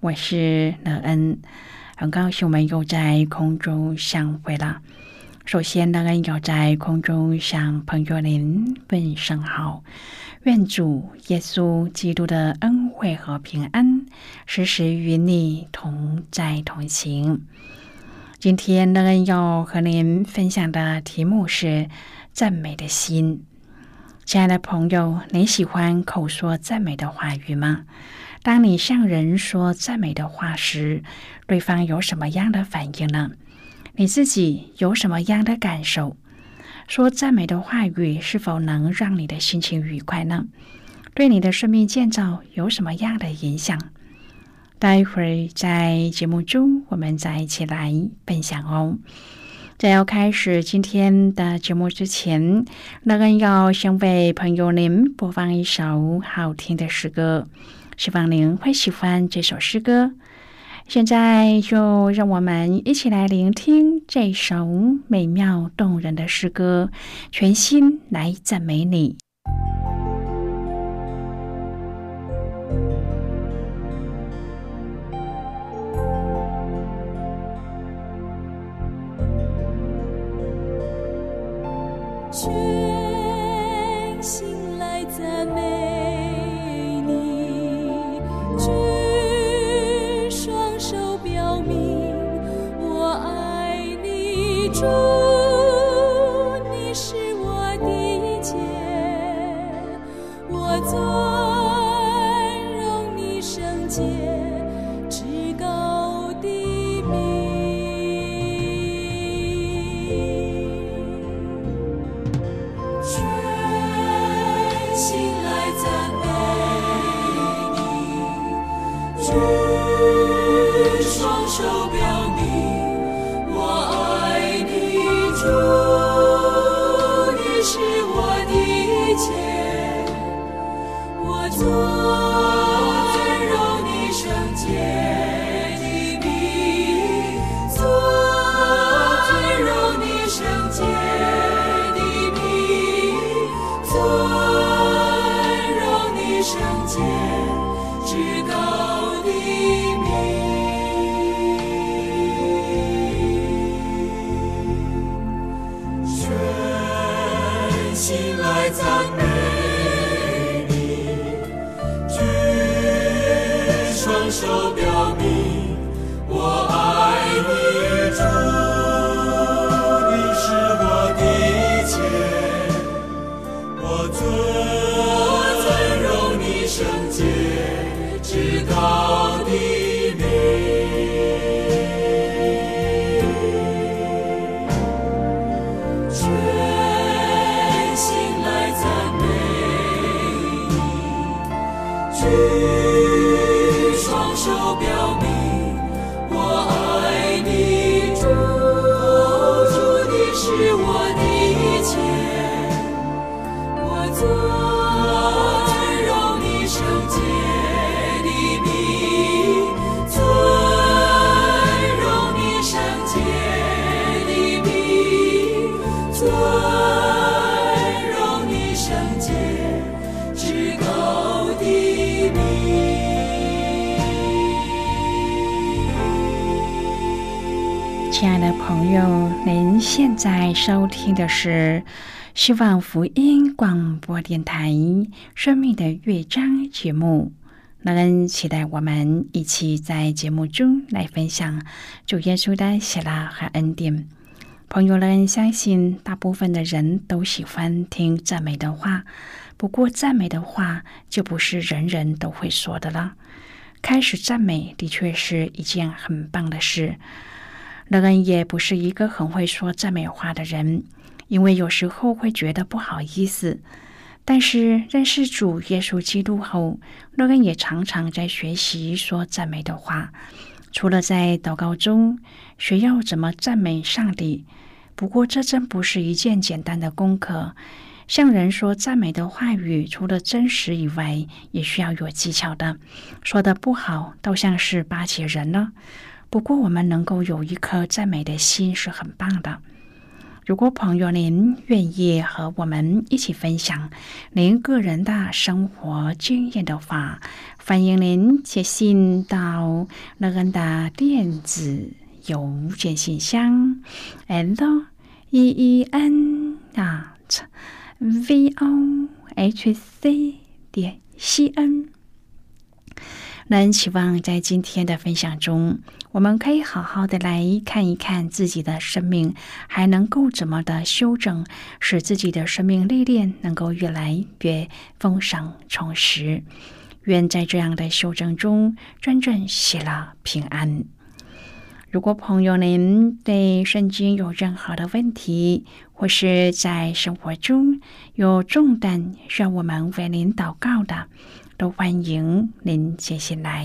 我是乐恩，很高兴我们又在空中相会了。首先，乐恩要在空中向朋友您问声好，愿主耶稣基督的恩惠和平安时时与你同在同行。今天，乐恩要和您分享的题目是赞美的心。亲爱的朋友，你喜欢口说赞美的话语吗？当你向人说赞美的话时，对方有什么样的反应呢？你自己有什么样的感受？说赞美的话语是否能让你的心情愉快呢？对你的生命建造有什么样的影响？待会儿在节目中，我们再一起来分享哦。在要开始今天的节目之前，乐恩要先为朋友您播放一首好听的诗歌。希望您会喜欢这首诗歌。现在就让我们一起来聆听这首美妙动人的诗歌，全心来赞美你。亲朋友，您现在收听的是希望福音广播电台《生命的乐章》节目。让人期待我们一起在节目中来分享主耶稣的喜乐和恩典。朋友们，相信大部分的人都喜欢听赞美的话，不过赞美的话就不是人人都会说的了。开始赞美的确是一件很棒的事。乐恩也不是一个很会说赞美话的人，因为有时候会觉得不好意思。但是认识主耶稣基督后，乐恩也常常在学习说赞美的话。除了在祷告中学要怎么赞美上帝，不过这真不是一件简单的功课。向人说赞美的话语，除了真实以外，也需要有技巧的。说的不好，倒像是巴结人了。不过，我们能够有一颗赞美的心是很棒的。如果朋友您愿意和我们一起分享您个人的生活经验的话，欢迎您写信到乐恩的电子邮件信箱：l e e n dot v o h c 点 c n。能期望在今天的分享中。我们可以好好的来看一看自己的生命，还能够怎么的修整，使自己的生命历练能够越来越丰盛充实。愿在这样的修正中，真正喜乐平安。如果朋友您对圣经有任何的问题，或是在生活中有重担需要我们为您祷告的，都欢迎您写信来。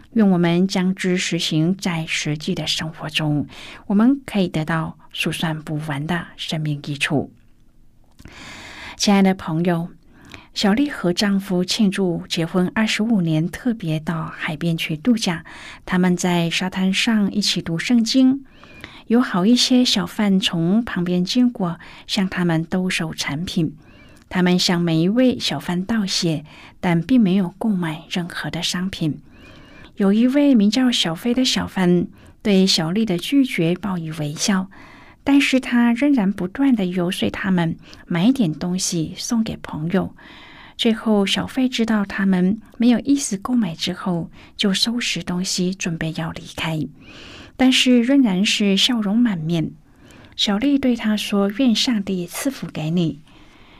愿我们将之实行在实际的生活中，我们可以得到数算不完的生命益处。亲爱的朋友，小丽和丈夫庆祝结婚二十五年，特别到海边去度假。他们在沙滩上一起读圣经，有好一些小贩从旁边经过，向他们兜售产品。他们向每一位小贩道谢，但并没有购买任何的商品。有一位名叫小飞的小贩对小丽的拒绝报以微笑，但是他仍然不断的游说他们买点东西送给朋友。最后，小飞知道他们没有意思购买之后，就收拾东西准备要离开，但是仍然是笑容满面。小丽对他说：“愿上帝赐福给你。”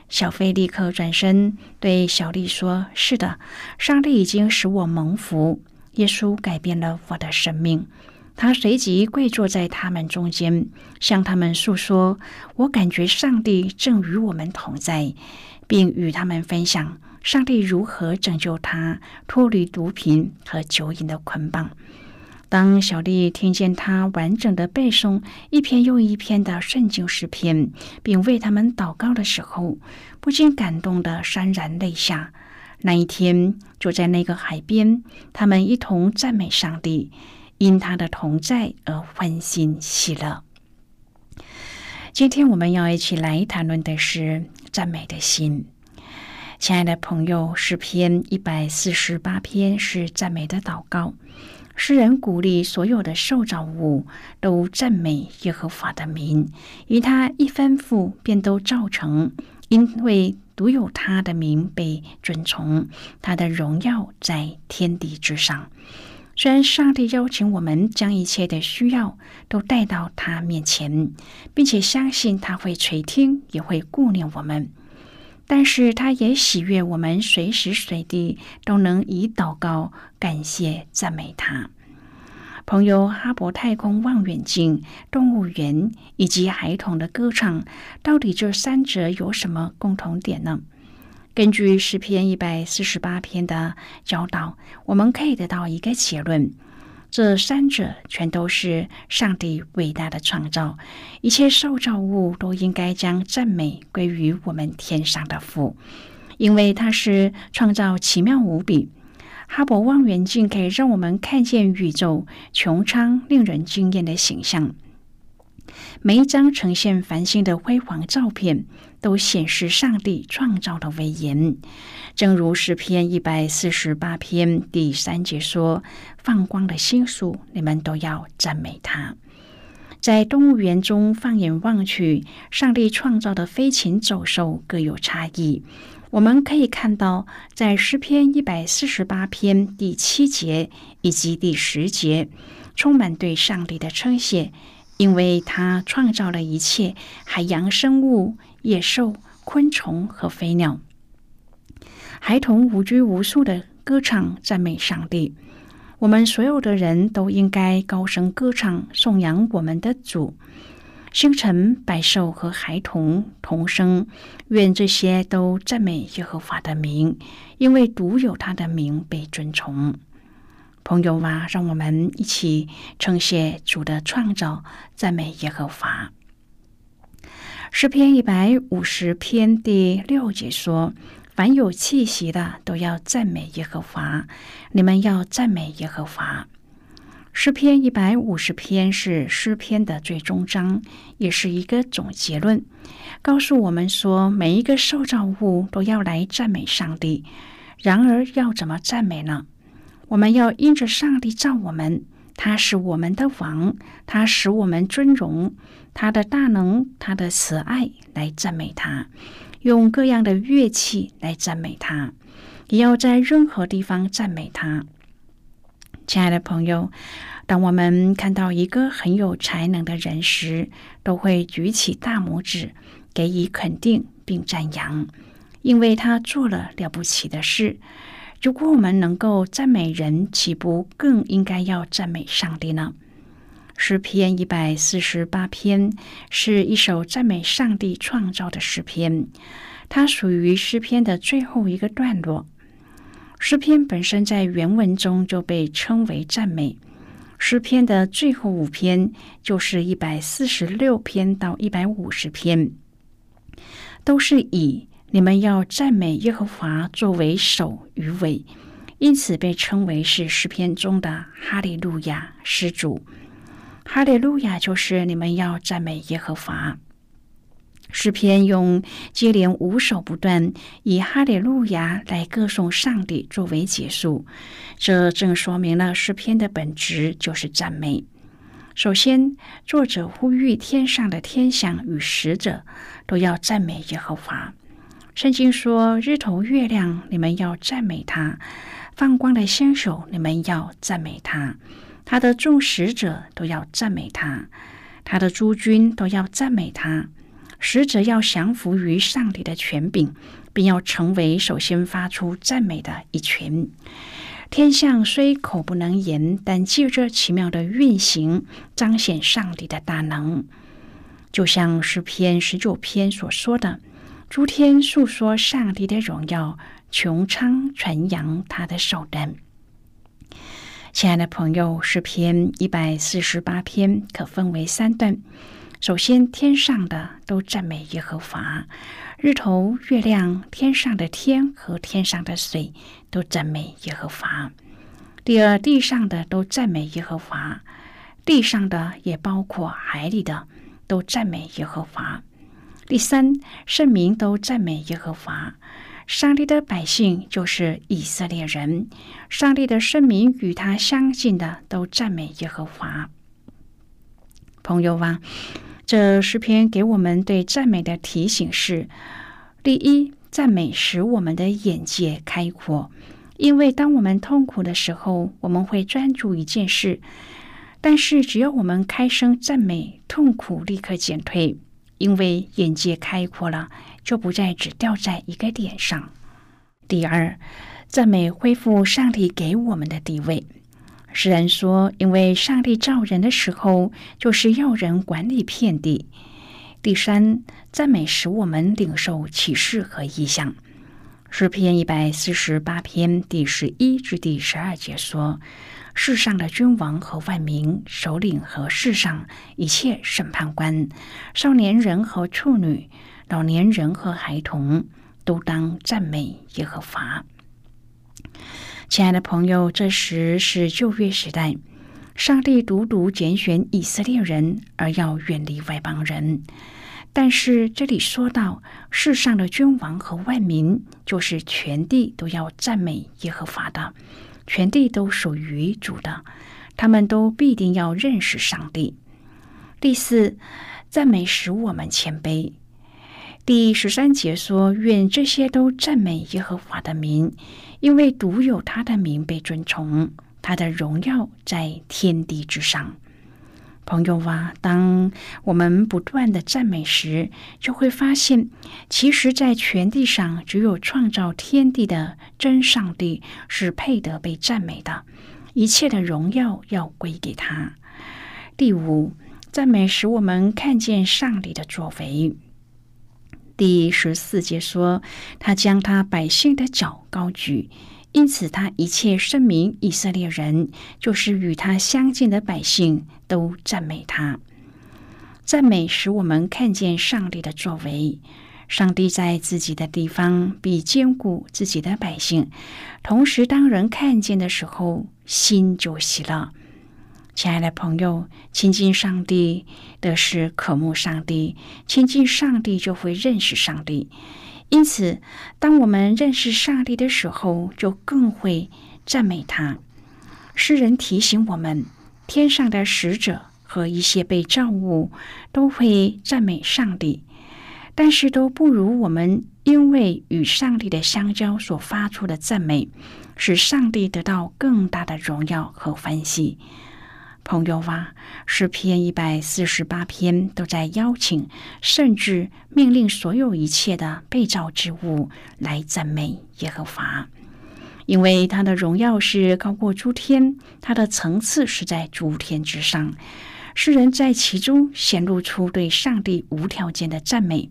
小飞立刻转身对小丽说：“是的，上帝已经使我蒙福。”耶稣改变了我的生命。他随即跪坐在他们中间，向他们诉说：“我感觉上帝正与我们同在，并与他们分享上帝如何拯救他脱离毒品和酒瘾的捆绑。”当小丽听见他完整的背诵一篇又一篇的圣经诗篇，并为他们祷告的时候，不禁感动的潸然泪下。那一天，就在那个海边，他们一同赞美上帝，因他的同在而欢欣喜乐。今天我们要一起来谈论的是赞美的心。亲爱的朋友，诗篇一百四十八篇是赞美的祷告，诗人鼓励所有的受造物都赞美耶和华的名，以他一吩咐便都造成，因为。独有他的名被尊崇，他的荣耀在天地之上。虽然上帝邀请我们将一切的需要都带到他面前，并且相信他会垂听，也会顾念我们，但是他也喜悦我们随时随地都能以祷告、感谢、赞美他。朋友，哈勃太空望远镜、动物园以及孩童的歌唱，到底这三者有什么共同点呢？根据诗篇一百四十八篇的教导，我们可以得到一个结论：这三者全都是上帝伟大的创造，一切受造物都应该将赞美归于我们天上的父，因为他是创造奇妙无比。哈勃望远镜可以让我们看见宇宙穹苍、令人惊艳的形象。每一张呈现繁星的辉煌照片，都显示上帝创造的威严。正如诗篇一百四十八篇第三节说：“放光的星宿，你们都要赞美他。”在动物园中放眼望去，上帝创造的飞禽走兽各有差异。我们可以看到，在诗篇一百四十八篇第七节以及第十节，充满对上帝的称谢。因为他创造了一切海洋生物、野兽、昆虫和飞鸟，孩童无拘无束的歌唱赞美上帝。我们所有的人都应该高声歌唱，颂扬我们的主。星辰、百兽和孩童同声，愿这些都赞美耶和华的名，因为独有他的名被尊崇。朋友啊，让我们一起称谢主的创造，赞美耶和华。诗篇一百五十篇第六节说：“凡有气息的，都要赞美耶和华。你们要赞美耶和华。”诗篇一百五十篇是诗篇的最终章，也是一个总结论，告诉我们说，每一个受造物都要来赞美上帝。然而，要怎么赞美呢？我们要因着上帝造我们，他是我们的王，他使我们尊荣，他的大能，他的慈爱来赞美他，用各样的乐器来赞美他，也要在任何地方赞美他。亲爱的朋友，当我们看到一个很有才能的人时，都会举起大拇指给予肯定并赞扬，因为他做了了不起的事。如果我们能够赞美人，岂不更应该要赞美上帝呢？诗篇一百四十八篇是一首赞美上帝创造的诗篇，它属于诗篇的最后一个段落。诗篇本身在原文中就被称为赞美。诗篇的最后五篇就是一百四十六篇到一百五十篇，都是以。你们要赞美耶和华作为首与尾，因此被称为是诗篇中的哈利路亚诗主。哈利路亚就是你们要赞美耶和华。诗篇用接连五首不断，以哈利路亚来歌颂上帝作为结束，这正说明了诗篇的本质就是赞美。首先，作者呼吁天上的天象与使者都要赞美耶和华。圣经说：“日头、月亮，你们要赞美他；放光的星宿，你们要赞美他；他的众使者都要赞美他；他的诸军都要赞美他。使者要降服于上帝的权柄，并要成为首先发出赞美的一群。天象虽口不能言，但借着奇妙的运行，彰显上帝的大能。就像诗篇十九篇所说的。”诸天诉说上帝的荣耀，穹苍传扬他的手段。亲爱的朋友，诗篇一百四十八篇可分为三段。首先，天上的都赞美耶和华，日头、月亮、天上的天和天上的水都赞美耶和华。第二，地上的都赞美耶和华，地上的也包括海里的，都赞美耶和华。第三，圣民都赞美耶和华，上帝的百姓就是以色列人，上帝的圣民与他相近的都赞美耶和华。朋友啊，这诗篇给我们对赞美的提醒是：第一，赞美使我们的眼界开阔，因为当我们痛苦的时候，我们会专注一件事，但是只要我们开声赞美，痛苦立刻减退。因为眼界开阔了，就不再只掉在一个点上。第二，赞美恢复上帝给我们的地位。诗人说：“因为上帝造人的时候，就是要人管理遍地。”第三，赞美使我们领受启示和意象。诗篇一百四十八篇第十一至第十二节说。世上的君王和万民、首领和世上一切审判官、少年人和处女、老年人和孩童，都当赞美耶和华。亲爱的朋友，这时是旧约时代，上帝独独拣选以色列人，而要远离外邦人。但是这里说到世上的君王和万民，就是全地都要赞美耶和华的，全地都属于主的，他们都必定要认识上帝。第四，赞美使我们谦卑。第十三节说：“愿这些都赞美耶和华的名，因为独有他的名被尊崇，他的荣耀在天地之上。”朋友啊，当我们不断的赞美时，就会发现，其实，在全地上，只有创造天地的真上帝是配得被赞美的，一切的荣耀要归给他。第五，赞美使我们看见上帝的作为。第十四节说，他将他百姓的脚高举。因此，他一切声明以色列人，就是与他相近的百姓，都赞美他。赞美使我们看见上帝的作为。上帝在自己的地方必兼顾自己的百姓。同时，当人看见的时候，心就喜乐。亲爱的朋友，亲近上帝的是渴慕上帝，亲近上帝就会认识上帝。因此，当我们认识上帝的时候，就更会赞美他。诗人提醒我们，天上的使者和一些被造物都会赞美上帝，但是都不如我们因为与上帝的相交所发出的赞美，使上帝得到更大的荣耀和欢喜。朋友啊，诗篇一百四十八篇都在邀请，甚至命令所有一切的被造之物来赞美耶和华，因为他的荣耀是高过诸天，他的层次是在诸天之上。诗人在其中显露出对上帝无条件的赞美，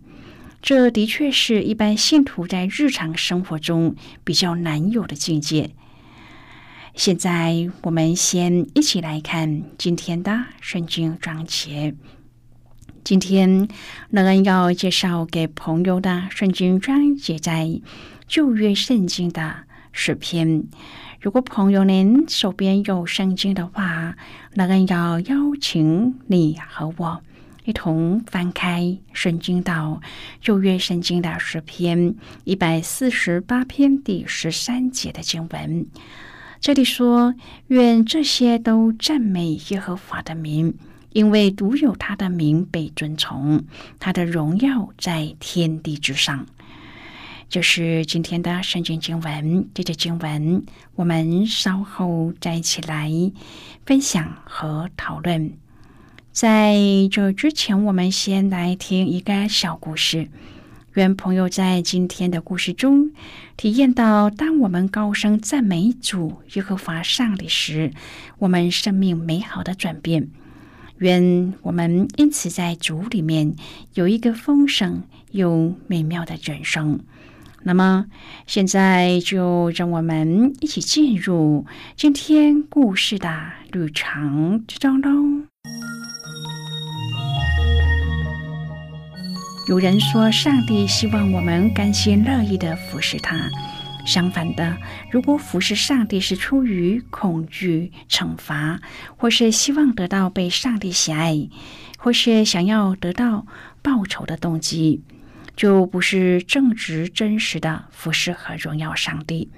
这的确是一般信徒在日常生活中比较难有的境界。现在我们先一起来看今天的圣经章节。今天乐恩要介绍给朋友的圣经章节在旧约圣经的诗篇。如果朋友您手边有圣经的话，乐恩要邀请你和我一同翻开圣经到旧约圣经的诗篇一百四十八篇第十三节的经文。这里说：“愿这些都赞美耶和华的名，因为独有他的名被尊崇，他的荣耀在天地之上。”就是今天的圣经经文。这节经文我们稍后再一起来分享和讨论。在这之前，我们先来听一个小故事。愿朋友在今天的故事中体验到，当我们高声赞美主耶和华上帝时，我们生命美好的转变。愿我们因此在主里面有一个丰盛又美妙的人生。那么，现在就让我们一起进入今天故事的旅程之中喽。有人说，上帝希望我们甘心乐意的服侍他。相反的，如果服侍上帝是出于恐惧、惩罚，或是希望得到被上帝喜爱，或是想要得到报酬的动机，就不是正直、真实的服侍和荣耀上帝。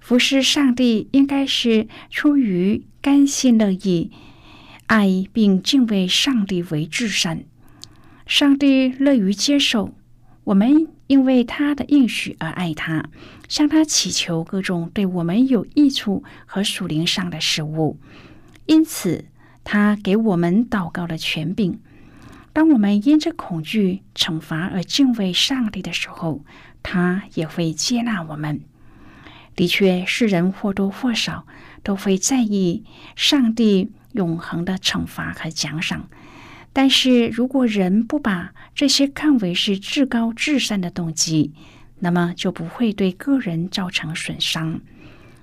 服侍上帝应该是出于甘心乐意、爱并敬畏上帝为至善。上帝乐于接受我们，因为他的应许而爱他，向他祈求各种对我们有益处和属灵上的事物。因此，他给我们祷告的权柄。当我们因着恐惧、惩罚而敬畏上帝的时候，他也会接纳我们。的确，世人或多或少都会在意上帝永恒的惩罚和奖赏。但是如果人不把这些看为是至高至善的动机，那么就不会对个人造成损伤。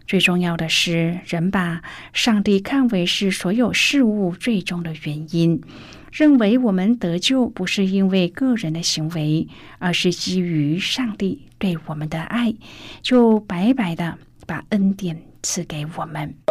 最重要的是，人把上帝看为是所有事物最终的原因，认为我们得救不是因为个人的行为，而是基于上帝对我们的爱，就白白的把恩典赐给我们。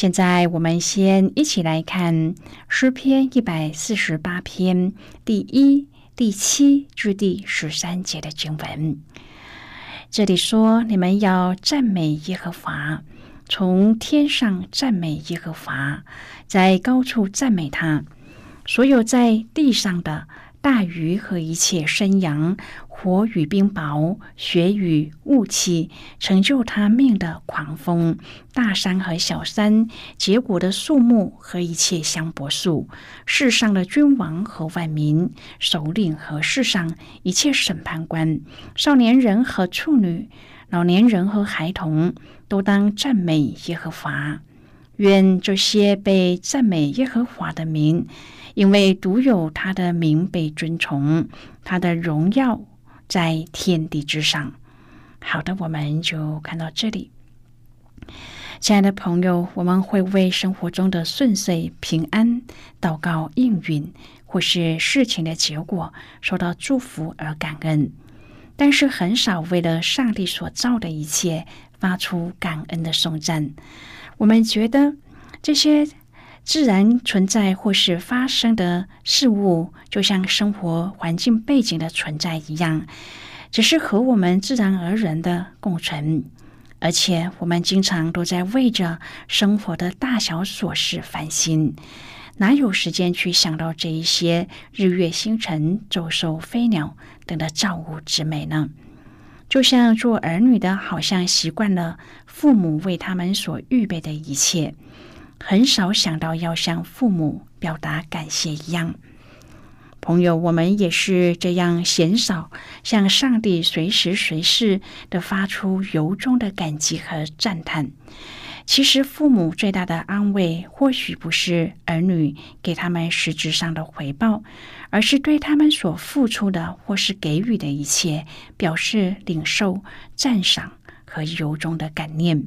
现在，我们先一起来看诗篇一百四十八篇第一、第七至第十三节的经文。这里说：“你们要赞美耶和华，从天上赞美耶和华，在高处赞美他，所有在地上的。”大鱼和一切生羊，火与冰雹，雪与雾气，成就他命的狂风，大山和小山，结果的树木和一切香柏树，世上的君王和万民，首领和世上一切审判官，少年人和处女，老年人和孩童，都当赞美耶和华。愿这些被赞美耶和华的名。因为独有他的名被尊崇，他的荣耀在天地之上。好的，我们就看到这里。亲爱的朋友，我们会为生活中的顺遂、平安、祷告应允，或是事情的结果受到祝福而感恩，但是很少为了上帝所造的一切发出感恩的颂赞。我们觉得这些。自然存在或是发生的事物，就像生活环境背景的存在一样，只是和我们自然而然的共存。而且，我们经常都在为着生活的大小琐事烦心，哪有时间去想到这一些日月星辰、走兽飞鸟等的造物之美呢？就像做儿女的，好像习惯了父母为他们所预备的一切。很少想到要向父母表达感谢一样，朋友，我们也是这样鲜少向上帝随时随事的发出由衷的感激和赞叹。其实，父母最大的安慰，或许不是儿女给他们实质上的回报，而是对他们所付出的或是给予的一切表示领受、赞赏和由衷的感念。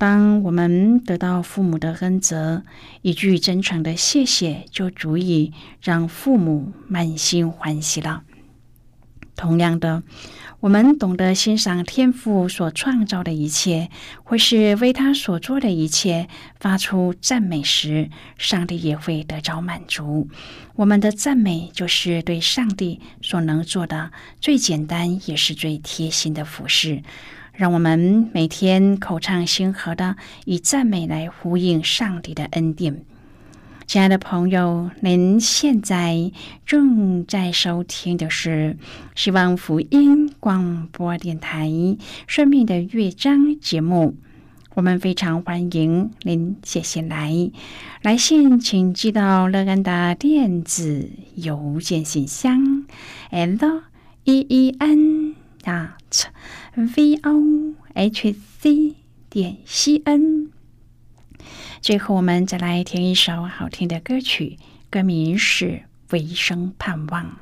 当我们得到父母的恩泽，一句真诚的谢谢就足以让父母满心欢喜了。同样的，我们懂得欣赏天父所创造的一切，或是为他所做的一切发出赞美时，上帝也会得着满足。我们的赞美就是对上帝所能做的最简单也是最贴心的服饰。让我们每天口唱心和的以赞美来呼应上帝的恩典。亲爱的朋友，您现在正在收听的是希望福音广播电台《生命的乐章》节目。我们非常欢迎您写信来，来信请寄到乐安的电子邮件信箱：l e e n dot。V o h c 点 c n。最后，我们再来听一首好听的歌曲，歌名是《唯生盼望》。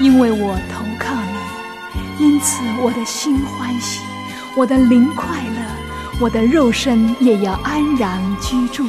因为我投靠你因此我的心欢喜我的灵快乐我的肉身也要安然居住。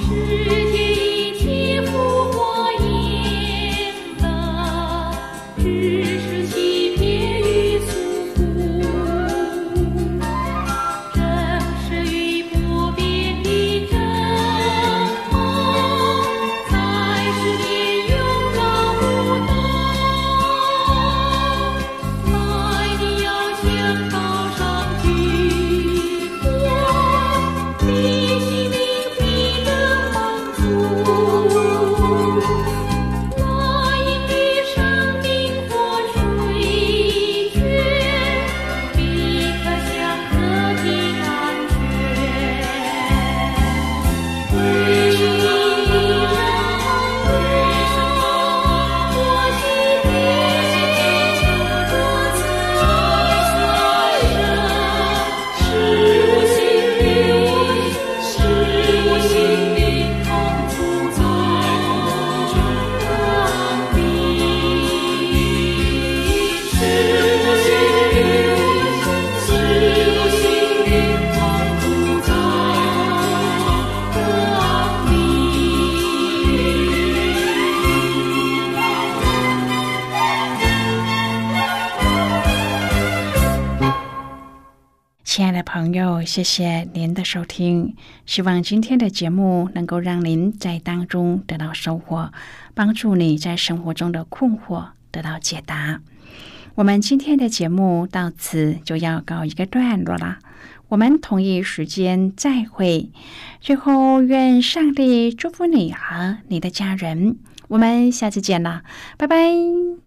谢谢您的收听。希望今天的节目能够让您在当中得到收获，帮助你在生活中的困惑得到解答。我们今天的节目到此就要告一个段落了。我们同一时间再会。最后，愿上帝祝福你和你的家人。我们下次见了，拜拜。